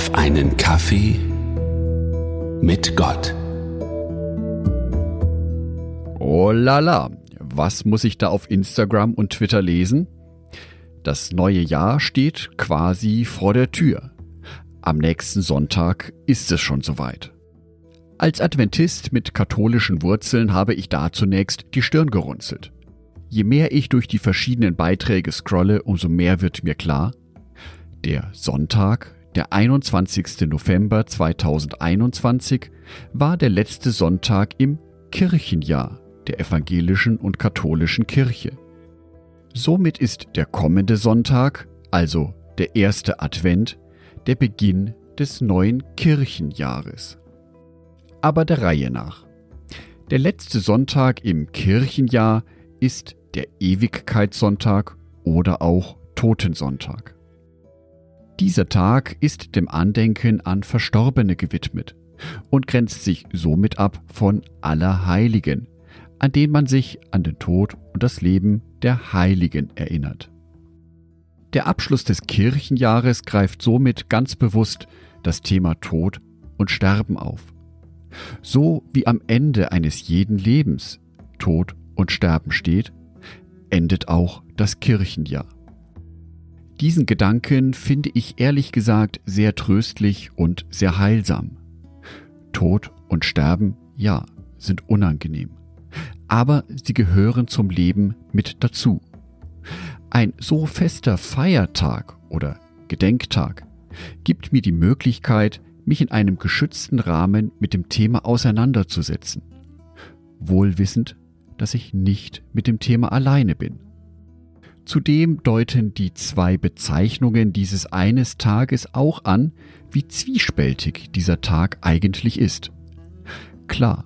auf einen Kaffee mit Gott. Oh la la, was muss ich da auf Instagram und Twitter lesen? Das neue Jahr steht quasi vor der Tür. Am nächsten Sonntag ist es schon soweit. Als Adventist mit katholischen Wurzeln habe ich da zunächst die Stirn gerunzelt. Je mehr ich durch die verschiedenen Beiträge scrolle, umso mehr wird mir klar, der Sonntag, der 21. November 2021, war der letzte Sonntag im Kirchenjahr der evangelischen und katholischen Kirche. Somit ist der kommende Sonntag, also der erste Advent, der Beginn des neuen Kirchenjahres. Aber der Reihe nach. Der letzte Sonntag im Kirchenjahr ist der Ewigkeitssonntag oder auch Totensonntag. Dieser Tag ist dem Andenken an Verstorbene gewidmet und grenzt sich somit ab von Allerheiligen, an den man sich an den Tod und das Leben der Heiligen erinnert. Der Abschluss des Kirchenjahres greift somit ganz bewusst das Thema Tod und Sterben auf. So wie am Ende eines jeden Lebens Tod und Sterben steht, endet auch das Kirchenjahr. Diesen Gedanken finde ich ehrlich gesagt sehr tröstlich und sehr heilsam. Tod und Sterben, ja, sind unangenehm. Aber sie gehören zum Leben mit dazu. Ein so fester Feiertag oder Gedenktag gibt mir die Möglichkeit, mich in einem geschützten Rahmen mit dem Thema auseinanderzusetzen. Wohlwissend, dass ich nicht mit dem Thema alleine bin. Zudem deuten die zwei Bezeichnungen dieses eines Tages auch an, wie zwiespältig dieser Tag eigentlich ist. Klar,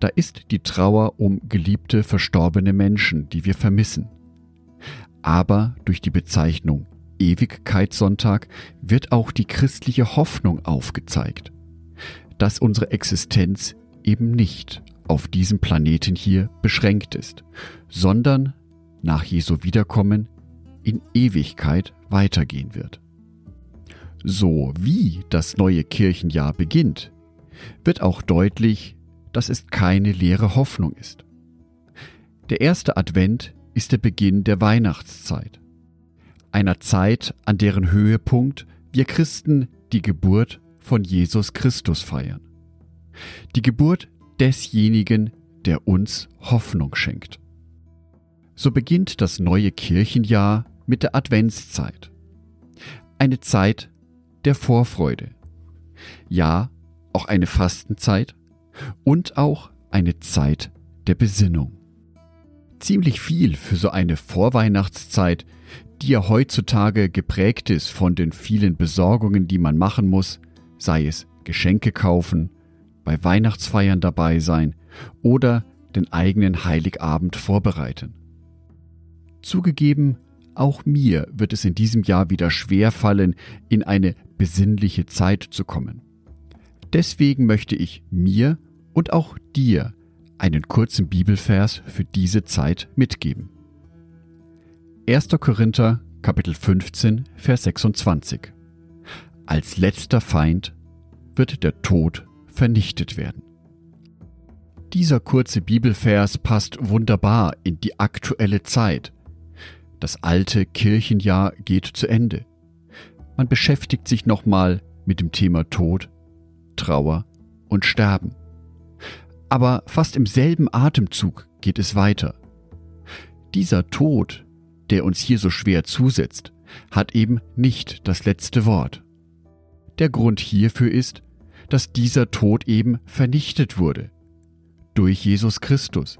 da ist die Trauer um geliebte verstorbene Menschen, die wir vermissen. Aber durch die Bezeichnung Ewigkeitssonntag wird auch die christliche Hoffnung aufgezeigt, dass unsere Existenz eben nicht auf diesem Planeten hier beschränkt ist, sondern nach Jesu Wiederkommen in Ewigkeit weitergehen wird. So wie das neue Kirchenjahr beginnt, wird auch deutlich, dass es keine leere Hoffnung ist. Der erste Advent ist der Beginn der Weihnachtszeit, einer Zeit, an deren Höhepunkt wir Christen die Geburt von Jesus Christus feiern. Die Geburt desjenigen, der uns Hoffnung schenkt. So beginnt das neue Kirchenjahr mit der Adventszeit. Eine Zeit der Vorfreude. Ja, auch eine Fastenzeit und auch eine Zeit der Besinnung. Ziemlich viel für so eine Vorweihnachtszeit, die ja heutzutage geprägt ist von den vielen Besorgungen, die man machen muss, sei es Geschenke kaufen, bei Weihnachtsfeiern dabei sein oder den eigenen Heiligabend vorbereiten. Zugegeben, auch mir wird es in diesem Jahr wieder schwer fallen, in eine besinnliche Zeit zu kommen. Deswegen möchte ich mir und auch dir einen kurzen Bibelvers für diese Zeit mitgeben. 1. Korinther Kapitel 15 Vers 26 Als letzter Feind wird der Tod vernichtet werden. Dieser kurze Bibelvers passt wunderbar in die aktuelle Zeit. Das alte Kirchenjahr geht zu Ende. Man beschäftigt sich nochmal mit dem Thema Tod, Trauer und Sterben. Aber fast im selben Atemzug geht es weiter. Dieser Tod, der uns hier so schwer zusetzt, hat eben nicht das letzte Wort. Der Grund hierfür ist, dass dieser Tod eben vernichtet wurde durch Jesus Christus.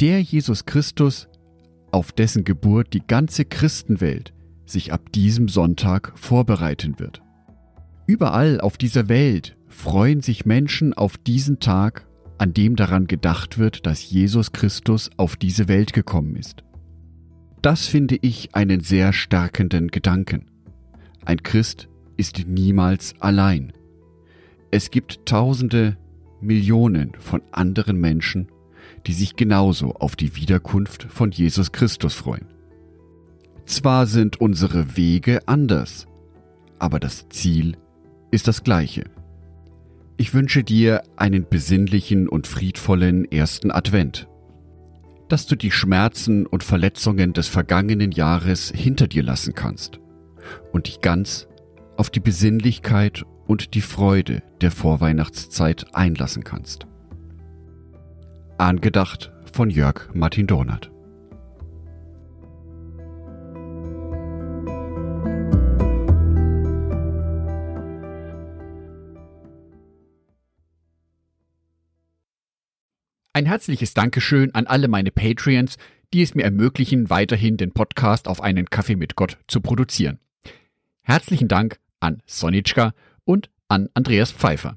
Der Jesus Christus, auf dessen Geburt die ganze Christenwelt sich ab diesem Sonntag vorbereiten wird. Überall auf dieser Welt freuen sich Menschen auf diesen Tag, an dem daran gedacht wird, dass Jesus Christus auf diese Welt gekommen ist. Das finde ich einen sehr stärkenden Gedanken. Ein Christ ist niemals allein. Es gibt Tausende, Millionen von anderen Menschen, die sich genauso auf die Wiederkunft von Jesus Christus freuen. Zwar sind unsere Wege anders, aber das Ziel ist das gleiche. Ich wünsche dir einen besinnlichen und friedvollen ersten Advent, dass du die Schmerzen und Verletzungen des vergangenen Jahres hinter dir lassen kannst und dich ganz auf die Besinnlichkeit und die Freude der Vorweihnachtszeit einlassen kannst. Angedacht von Jörg Martin Dornert. Ein herzliches Dankeschön an alle meine Patreons, die es mir ermöglichen, weiterhin den Podcast auf einen Kaffee mit Gott zu produzieren. Herzlichen Dank an Sonitschka und an Andreas Pfeiffer.